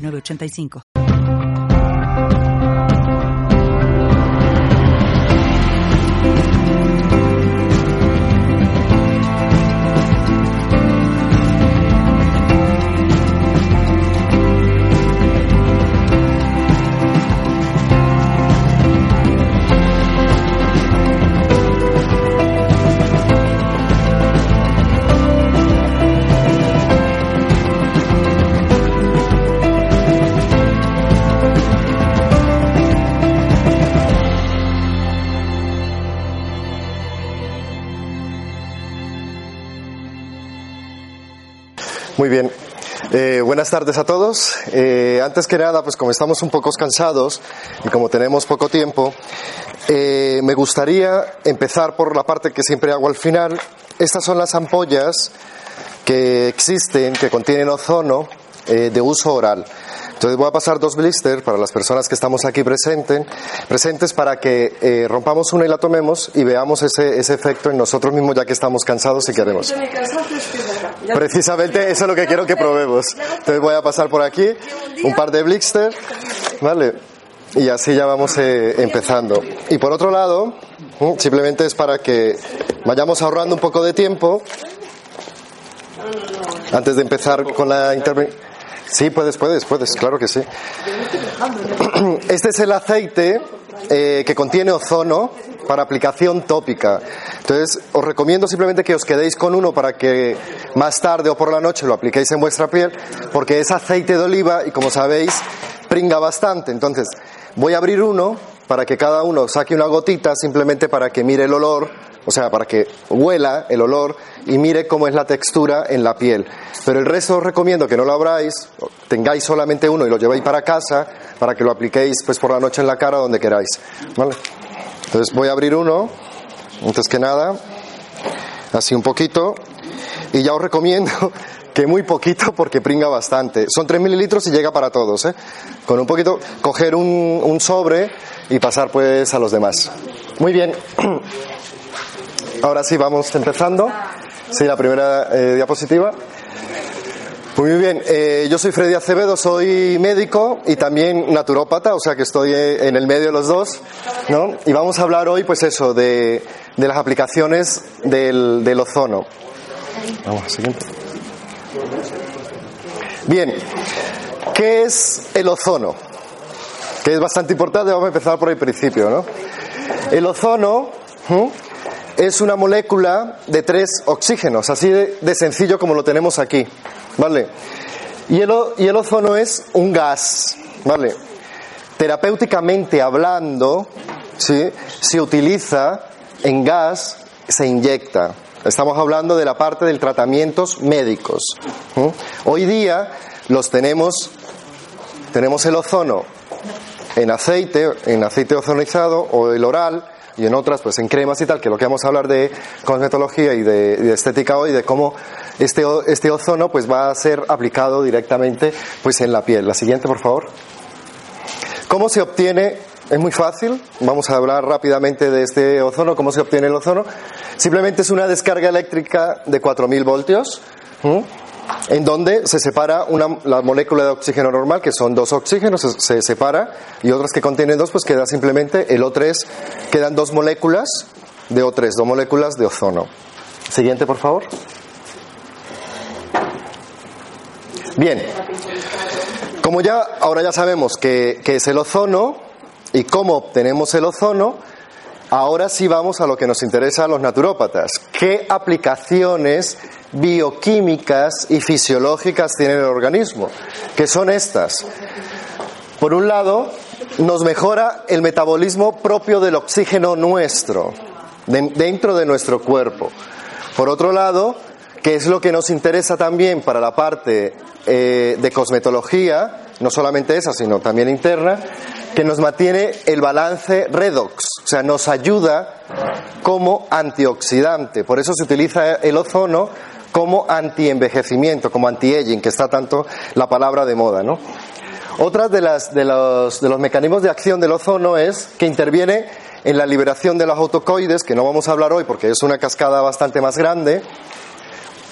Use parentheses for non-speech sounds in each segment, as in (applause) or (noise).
906985. Muy bien. Eh, buenas tardes a todos. Eh, antes que nada, pues como estamos un poco cansados y como tenemos poco tiempo, eh, me gustaría empezar por la parte que siempre hago al final. Estas son las ampollas que existen, que contienen ozono de uso oral. Entonces voy a pasar dos blisters para las personas que estamos aquí presentes, presentes para que rompamos una y la tomemos y veamos ese, ese efecto en nosotros mismos ya que estamos cansados y queremos. (laughs) Precisamente eso es lo que quiero que probemos. Entonces voy a pasar por aquí un par de blister, ¿vale? Y así ya vamos eh, empezando. Y por otro lado, simplemente es para que vayamos ahorrando un poco de tiempo antes de empezar con la intervención. Sí, puedes, puedes, puedes, claro que sí. (clears throat) Este es el aceite eh, que contiene ozono para aplicación tópica. Entonces, os recomiendo simplemente que os quedéis con uno para que más tarde o por la noche lo apliquéis en vuestra piel, porque es aceite de oliva y como sabéis, pringa bastante. Entonces, voy a abrir uno para que cada uno saque una gotita simplemente para que mire el olor, o sea, para que huela el olor y mire cómo es la textura en la piel. Pero el resto os recomiendo que no lo abráis, tengáis solamente uno y lo llevéis para casa para que lo apliquéis pues por la noche en la cara donde queráis. ¿Vale? Entonces voy a abrir uno, antes que nada, así un poquito, y ya os recomiendo (laughs) que muy poquito porque pringa bastante. Son 3 mililitros y llega para todos. ¿eh? Con un poquito, coger un, un sobre y pasar pues a los demás. Muy bien. (clears throat) Ahora sí, vamos empezando. Sí, la primera eh, diapositiva. Muy bien, eh, yo soy Freddy Acevedo, soy médico y también naturópata, o sea que estoy eh, en el medio de los dos, ¿no? Y vamos a hablar hoy, pues eso, de, de las aplicaciones del, del ozono. Vamos, siguiente. Bien, ¿qué es el ozono? Que es bastante importante, vamos a empezar por el principio, ¿no? El ozono es una molécula de tres oxígenos, así de, sencillo como lo tenemos aquí. ¿Vale? Y el, ozono es un gas, ¿vale? Terapéuticamente hablando, ¿sí? se utiliza en gas, se inyecta. Estamos hablando de la parte de tratamientos médicos. Hoy día los tenemos, tenemos el ozono en aceite, en aceite ozonizado o el oral, y en otras pues en cremas y tal, que lo que vamos a hablar de cosmetología y de, de estética hoy, de cómo este, este ozono pues va a ser aplicado directamente pues en la piel. La siguiente, por favor. ¿Cómo se obtiene? Es muy fácil. Vamos a hablar rápidamente de este ozono. ¿Cómo se obtiene el ozono? Simplemente es una descarga eléctrica de 4.000 voltios. En donde se separa una, la molécula de oxígeno normal, que son dos oxígenos, se, se, separa, y otras que contienen dos, pues queda simplemente el O3, quedan dos moléculas de O3, dos moléculas de ozono. Siguiente, por favor. Bien, como ya ahora ya sabemos que, que, es el ozono y cómo obtenemos el ozono, ahora sí vamos a lo que nos interesa a los naturópatas. ¿Qué aplicaciones bioquímicas y fisiológicas tiene el organismo? ¿Qué son estas? Por un lado, nos mejora el metabolismo propio del oxígeno nuestro, de, dentro de nuestro cuerpo. Por otro lado, que es lo que nos interesa también para la parte eh, de cosmetología, no solamente esa, sino también interna, que nos mantiene el balance redox, o sea, nos ayuda como antioxidante. Por eso se utiliza el ozono como antienvejecimiento, como anti-aging, que está tanto la palabra de moda, ¿no? Otra de, las, de, los, de los mecanismos de acción del ozono es que interviene en la liberación de los autocoides, que no vamos a hablar hoy porque es una cascada bastante más grande.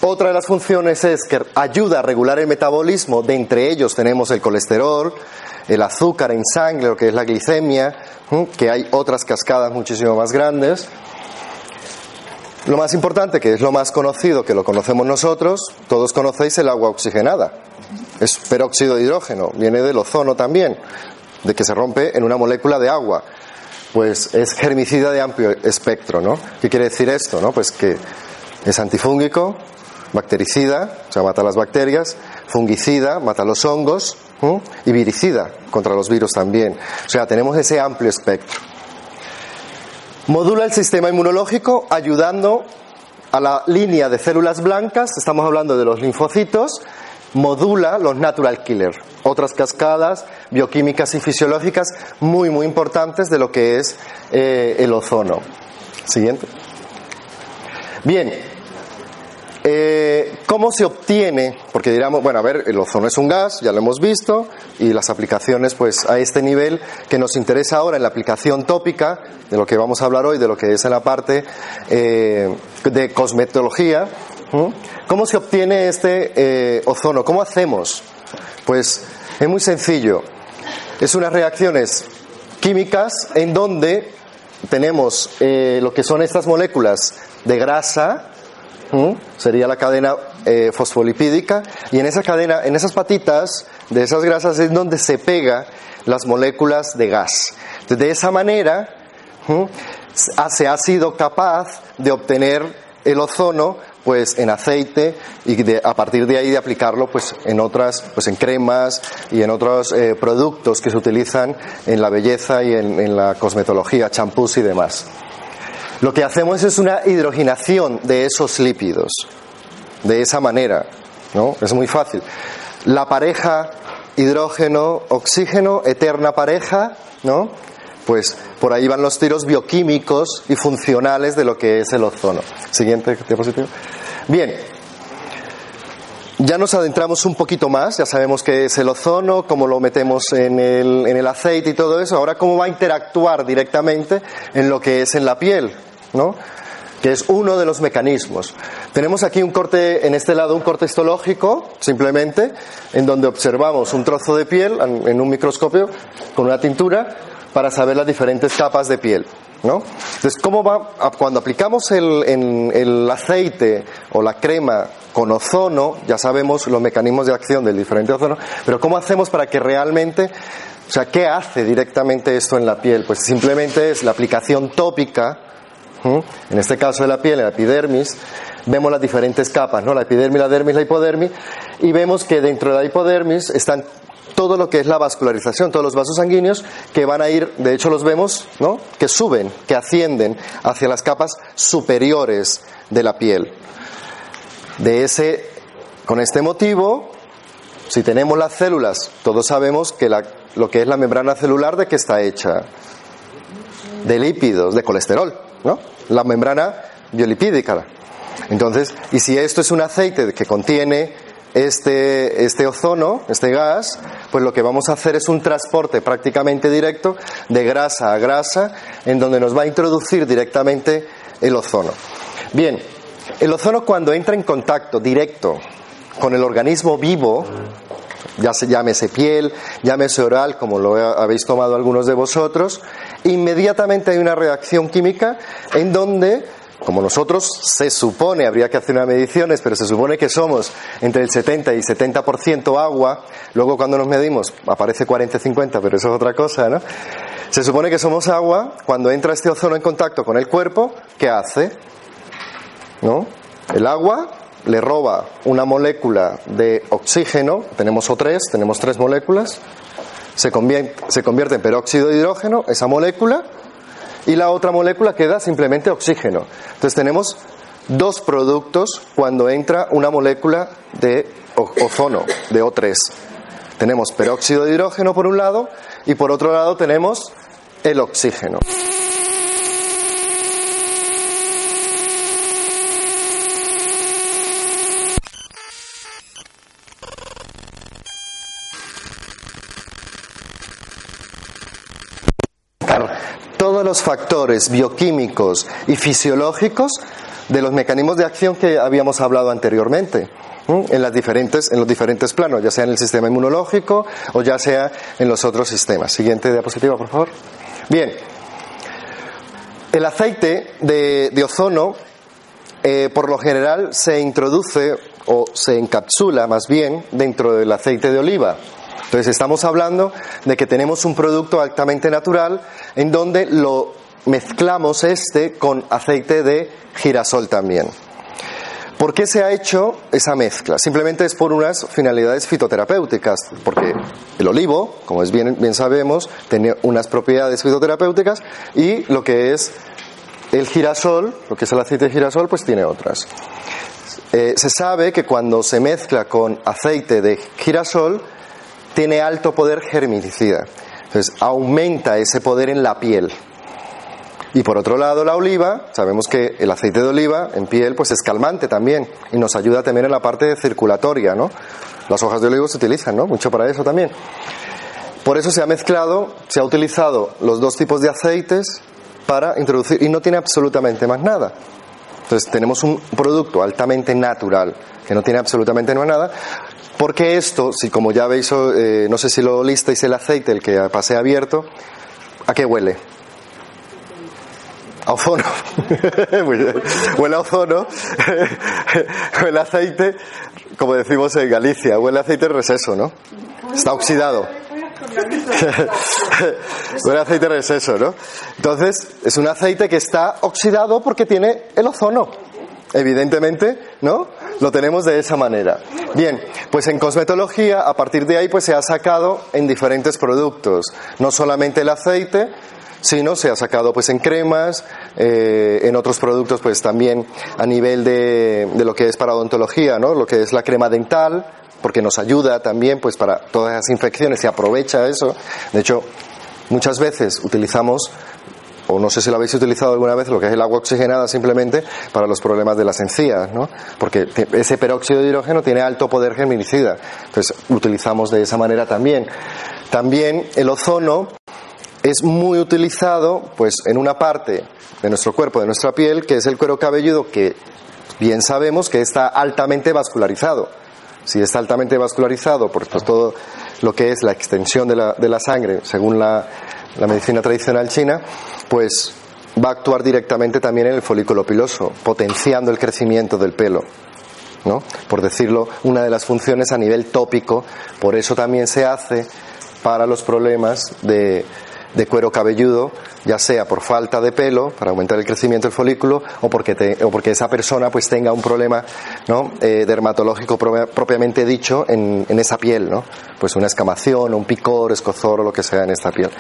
Otra de las funciones es que ayuda a regular el metabolismo, de entre ellos tenemos el colesterol, el azúcar en sangre, lo que es la glicemia, que hay otras cascadas muchísimo más grandes. Lo más importante, que es lo más conocido, que lo conocemos nosotros, todos conocéis el agua oxigenada. Es peróxido de hidrógeno, viene del ozono también, de que se rompe en una molécula de agua. Pues es germicida de amplio espectro, ¿no? ¿Qué quiere decir esto, no? Pues que es antifúngico, bactericida, o sea, mata las bacterias, fungicida, mata los hongos, y viricida contra los virus también. O sea, tenemos ese amplio espectro. Modula el sistema inmunológico ayudando a la línea de células blancas, estamos hablando de los linfocitos, modula los natural killers, otras cascadas bioquímicas y fisiológicas muy, muy importantes de lo que es eh, el ozono. Siguiente. Bien, eh, ¿Cómo se obtiene? Porque diríamos, bueno, a ver, el ozono es un gas, ya lo hemos visto, y las aplicaciones, pues a este nivel que nos interesa ahora en la aplicación tópica, de lo que vamos a hablar hoy, de lo que es en la parte eh, de cosmetología. ¿Cómo se obtiene este eh, ozono? ¿Cómo hacemos? Pues es muy sencillo. Es unas reacciones químicas en donde tenemos lo que son estas moléculas de grasa, sería la cadena eh, fosfolipídica, y en esa cadena, en esas patitas de esas grasas es donde se pega las moléculas de gas. De esa manera se ha sido capaz de obtener el ozono pues en aceite y a partir de ahí de aplicarlo pues en otras pues en cremas y en otros eh, productos que se utilizan en la belleza y en, en la cosmetología champús y demás lo que hacemos es una hidrogenación de esos lípidos. De esa manera, ¿no? Es muy fácil. La pareja hidrógeno-oxígeno, eterna pareja, ¿no? Pues por ahí van los tiros bioquímicos y funcionales de lo que es el ozono. Siguiente diapositivo. Bien, ya nos adentramos un poquito más, ya sabemos qué es el ozono, cómo lo metemos en el, en el, aceite y todo eso. Ahora, cómo va a interactuar directamente en lo que es en la piel. ¿no? que es uno de los mecanismos. Tenemos aquí un corte, en este lado un corte histológico, simplemente, en donde observamos un trozo de piel en un microscopio con una tintura para saber las diferentes capas de piel. ¿No? Entonces, ¿cómo va? Cuando aplicamos el, el aceite o la crema con ozono, ya sabemos los mecanismos de acción del diferente ozono, pero ¿cómo hacemos para que realmente, o sea, ¿qué hace directamente esto en la piel? Pues simplemente es la aplicación tópica en este caso de la piel, en la epidermis, vemos las diferentes capas, ¿no? La epidermis, la dermis, la hipodermis, y vemos que dentro de la hipodermis están todo lo que es la vascularización, todos los vasos sanguíneos que van a ir, de hecho los vemos, ¿no? Que suben, que ascienden hacia las capas superiores de la piel. De ese, con este motivo, si tenemos las células, todos sabemos que lo que es la membrana celular de qué está hecha, de lípidos, de colesterol. ¿no? La membrana biolipídica. Entonces, y si esto es un aceite que contiene este, este ozono, este gas, pues lo que vamos a hacer es un transporte prácticamente directo de grasa a grasa, en donde nos va a introducir directamente el ozono. Bien, el ozono cuando entra en contacto directo con el organismo vivo, ya se llámese piel, llámese oral, como lo habéis tomado algunos de vosotros, inmediatamente hay una reacción química en donde como nosotros se supone, habría que hacer unas mediciones, pero se supone que somos entre el 70 y 70% agua, luego cuando nos medimos aparece 40-50, pero eso es otra cosa, ¿no? Se supone que somos agua, cuando entra este ozono en contacto con el cuerpo, ¿qué hace? ¿No? El agua le roba una molécula de oxígeno, tenemos O3, tenemos tres moléculas, se convierte, en peróxido de hidrógeno, esa molécula, y la otra molécula queda simplemente oxígeno. Entonces tenemos dos productos cuando entra una molécula de ozono, de O3. Tenemos peróxido de hidrógeno por un lado y por otro lado tenemos el oxígeno. Todos los factores bioquímicos y fisiológicos de los mecanismos de acción que habíamos hablado anteriormente en, los diferentes planos, ya sea en el sistema inmunológico o ya sea en los otros sistemas. Siguiente diapositiva, por favor. Bien, el aceite de, ozono eh, por lo general se introduce o se encapsula más bien dentro del aceite de oliva. Entonces estamos hablando de que tenemos un producto altamente natural en donde lo mezclamos este con aceite de girasol también. ¿Por qué se ha hecho esa mezcla? Simplemente es por unas finalidades fitoterapéuticas, porque el olivo, como es bien, bien sabemos, tiene unas propiedades fitoterapéuticas y lo que es el girasol, lo que es el aceite de girasol, pues tiene otras. Eh, se sabe que cuando se mezcla con aceite de girasol, tiene alto poder germinicida. Entonces, aumenta ese poder en la piel. Y por otro lado, la oliva, sabemos que el aceite de oliva en piel pues es calmante también y nos ayuda también en la parte circulatoria, ¿no? Las hojas de olivo se utilizan, ¿no? Mucho para eso también. Por eso se ha mezclado, se ha utilizado los dos tipos de aceites para introducir y no tiene absolutamente más nada. Entonces tenemos un producto altamente natural que no tiene absolutamente nada. Porque esto, si como ya veis, eh, no sé si lo listeis el aceite, el que pasé abierto, ¿a qué huele? a ozono. (laughs) huele a ozono, (laughs) huele a aceite, como decimos en Galicia, huele a aceite receso, ¿no? Está oxidado. (laughs) huele a aceite receso, ¿no? Entonces, es un aceite que está oxidado porque tiene el ozono. Evidentemente, ¿no? Lo tenemos de esa manera. Bien, pues en cosmetología, a partir de ahí, pues se ha sacado en diferentes productos. No solamente el aceite, sino se ha sacado pues en cremas, eh, en otros productos pues también a nivel de, de, lo que es para odontología, ¿no? Lo que es la crema dental, porque nos ayuda también pues para todas las infecciones, se aprovecha eso. De hecho, muchas veces utilizamos o no sé si lo habéis utilizado alguna vez, lo que es el agua oxigenada simplemente para los problemas de las encías, ¿no? Porque ese peróxido de hidrógeno tiene alto poder germinicida, entonces utilizamos de esa manera también. También el ozono es muy utilizado pues en una parte de nuestro cuerpo, de nuestra piel, que es el cuero cabelludo, que bien sabemos que está altamente vascularizado. Si está altamente vascularizado, pues, pues todo lo que es la extensión de la, de la sangre, según la, la medicina tradicional china, pues va a actuar directamente también en el folículo piloso, potenciando el crecimiento del pelo. ¿no? Por decirlo, una de las funciones a nivel tópico, por eso también se hace para los problemas de, de cuero cabelludo, ya sea por falta de pelo, para aumentar el crecimiento del folículo, o porque, o porque esa persona pues tenga un problema ¿no? Eh, dermatológico propiamente dicho en, en, esa piel, ¿no? pues una escamación, un picor, escozor o lo que sea en esta piel.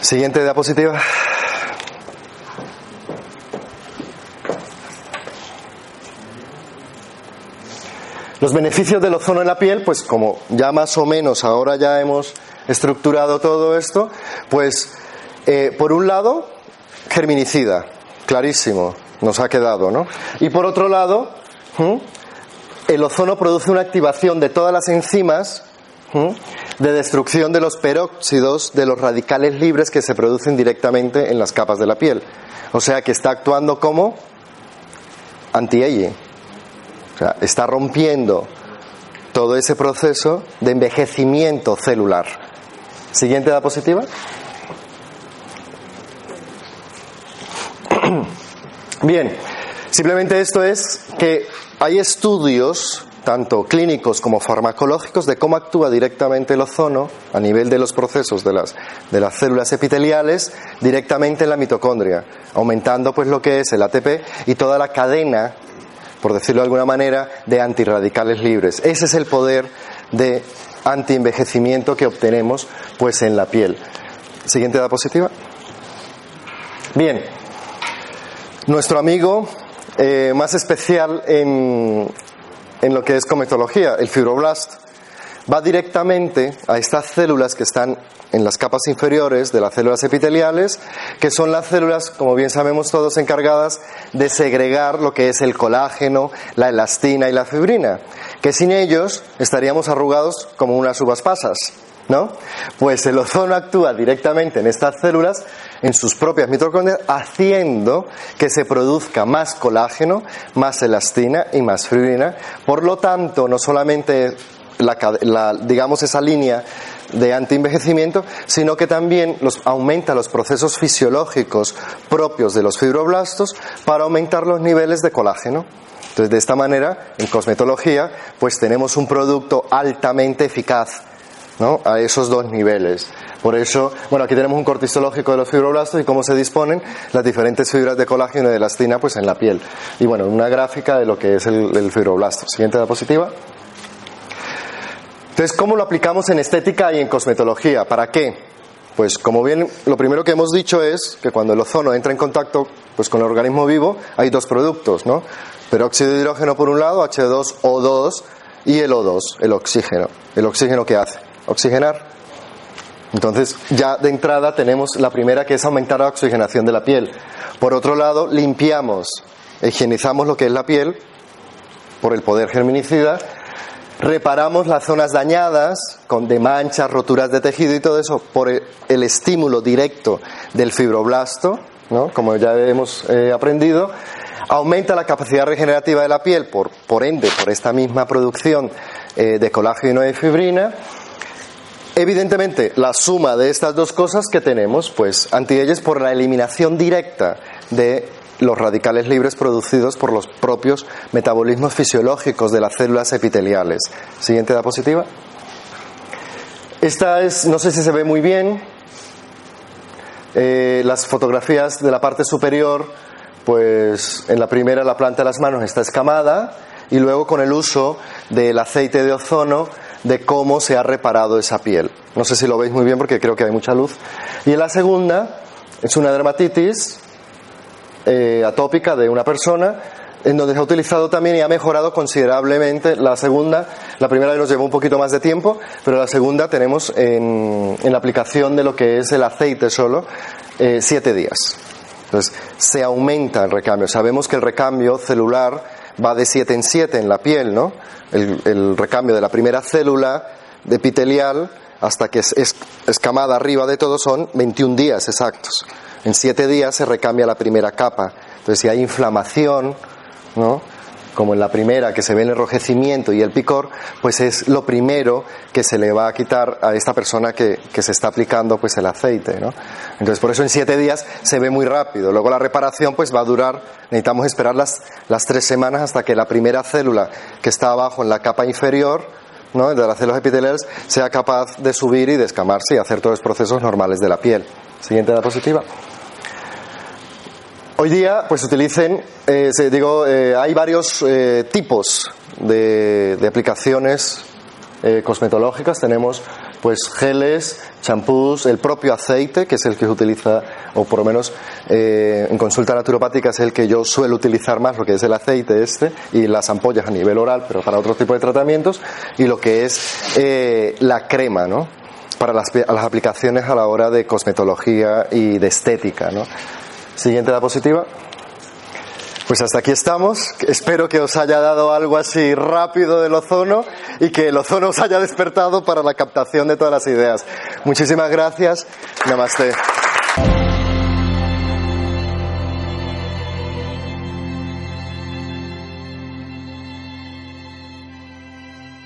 Siguiente diapositiva. Los beneficios del ozono en la piel, pues como ya más o menos ahora ya hemos estructurado todo esto, pues eh, por un lado, germinicida, clarísimo, nos ha quedado, ¿no? Y por otro lado, el ozono produce una activación de todas las enzimas de destrucción de los peróxidos de los radicales libres que se producen directamente en las capas de la piel. O sea que está actuando como anti-aging. O sea, está rompiendo todo ese proceso de envejecimiento celular. Siguiente diapositiva. (clears throat) Bien, simplemente esto es que hay estudios, tanto clínicos como farmacológicos, de cómo actúa directamente el ozono a nivel de los procesos de las, de las células epiteliales directamente en la mitocondria, aumentando pues lo que es el ATP y toda la cadena, por decirlo de alguna manera, de antirradicales libres. Ese es el poder de antienvejecimiento que obtenemos pues en la piel. Siguiente diapositiva. Bien, nuestro amigo eh, más especial en, en lo que es cometología, el fibroblast. va directamente a estas células que están en las capas inferiores de las células epiteliales, que son las células, como bien sabemos todos, encargadas de segregar lo que es el colágeno, la elastina y la fibrina, que sin ellos estaríamos arrugados como unas uvas pasas. ¿No? Pues el ozono actúa directamente en estas células, en sus propias mitocondrias, haciendo que se produzca más colágeno, más elastina y más fibrina. Por lo tanto, no solamente la, digamos esa línea de antienvejecimiento, sino que también los, aumenta los procesos fisiológicos propios de los fibroblastos para aumentar los niveles de colágeno. Entonces, de esta manera, en cosmetología, pues tenemos un producto altamente eficaz, ¿no? A esos dos niveles. Por eso, bueno, aquí tenemos un corte histológico de los fibroblastos y cómo se disponen las diferentes fibras de colágeno y de elastina, pues en la piel. Y bueno, una gráfica de lo que es el, el fibroblasto. Siguiente diapositiva. Entonces, ¿cómo lo aplicamos en estética y en cosmetología? ¿Para qué? Pues como bien lo primero que hemos dicho es que cuando el ozono entra en contacto pues con el organismo vivo hay dos productos, ¿no? Peróxido de hidrógeno por un lado, H2O2 y el O2, el oxígeno. ¿El oxígeno qué hace? Oxigenar. Entonces, ya de entrada tenemos la primera que es aumentar la oxigenación de la piel. Por otro lado, limpiamos, higienizamos lo que es la piel por el poder germinicida reparamos las zonas dañadas con de manchas, roturas de tejido y todo eso por el estímulo directo del fibroblasto, ¿no? como ya hemos eh, aprendido, aumenta la capacidad regenerativa de la piel, por, por ende, por esta misma producción eh, de colágeno y fibrina. Evidentemente, la suma de estas dos cosas que tenemos, pues antielles por la eliminación directa de los radicales libres producidos por los propios metabolismos fisiológicos de las células epiteliales. Siguiente diapositiva. Esta es, no sé si se ve muy bien, eh, las fotografías de la parte superior, pues en la primera la planta de las manos está escamada y luego con el uso del aceite de ozono de cómo se ha reparado esa piel. No sé si lo veis muy bien porque creo que hay mucha luz. Y en la segunda es una dermatitis eh, atópica de una persona, en donde se ha utilizado también y ha mejorado considerablemente la segunda. La primera nos llevó un poquito más de tiempo, pero la segunda tenemos en, la aplicación de lo que es el aceite solo eh, siete días. Entonces, se aumenta el recambio. Sabemos que el recambio celular va de siete en siete en la piel, ¿no? El, recambio de la primera célula de epitelial hasta que es escamada arriba de todo son 21 días exactos. En siete días se recambia la primera capa. Entonces, si hay inflamación, ¿no? Como en la primera, que se ve el enrojecimiento y el picor, pues es lo primero que se le va a quitar a esta persona que, se está aplicando pues el aceite. ¿no? Entonces, por eso en siete días se ve muy rápido. Luego la reparación pues va a durar, necesitamos esperar las, las tres semanas hasta que la primera célula que está abajo en la capa inferior, ¿no? de las células epiteliales, sea capaz de subir y descamarse y hacer todos los procesos normales de la piel. Siguiente diapositiva. Hoy día, pues utilicen, eh, digo, eh, hay varios eh, tipos de, aplicaciones cosmetológicas. Tenemos, pues, geles, champús, el propio aceite, que es el que se utiliza, o por lo menos en consulta naturopática es el que yo suelo utilizar más, lo que es el aceite este, y las ampollas a nivel oral, pero para otro tipo de tratamientos, y lo que es la crema, ¿no? Para las, las aplicaciones a la hora de cosmetología y de estética, ¿no? Siguiente diapositiva. Pues hasta aquí estamos. Espero que os haya dado algo así rápido del ozono y que el ozono os haya despertado para la captación de todas las ideas. Muchísimas gracias. Namaste.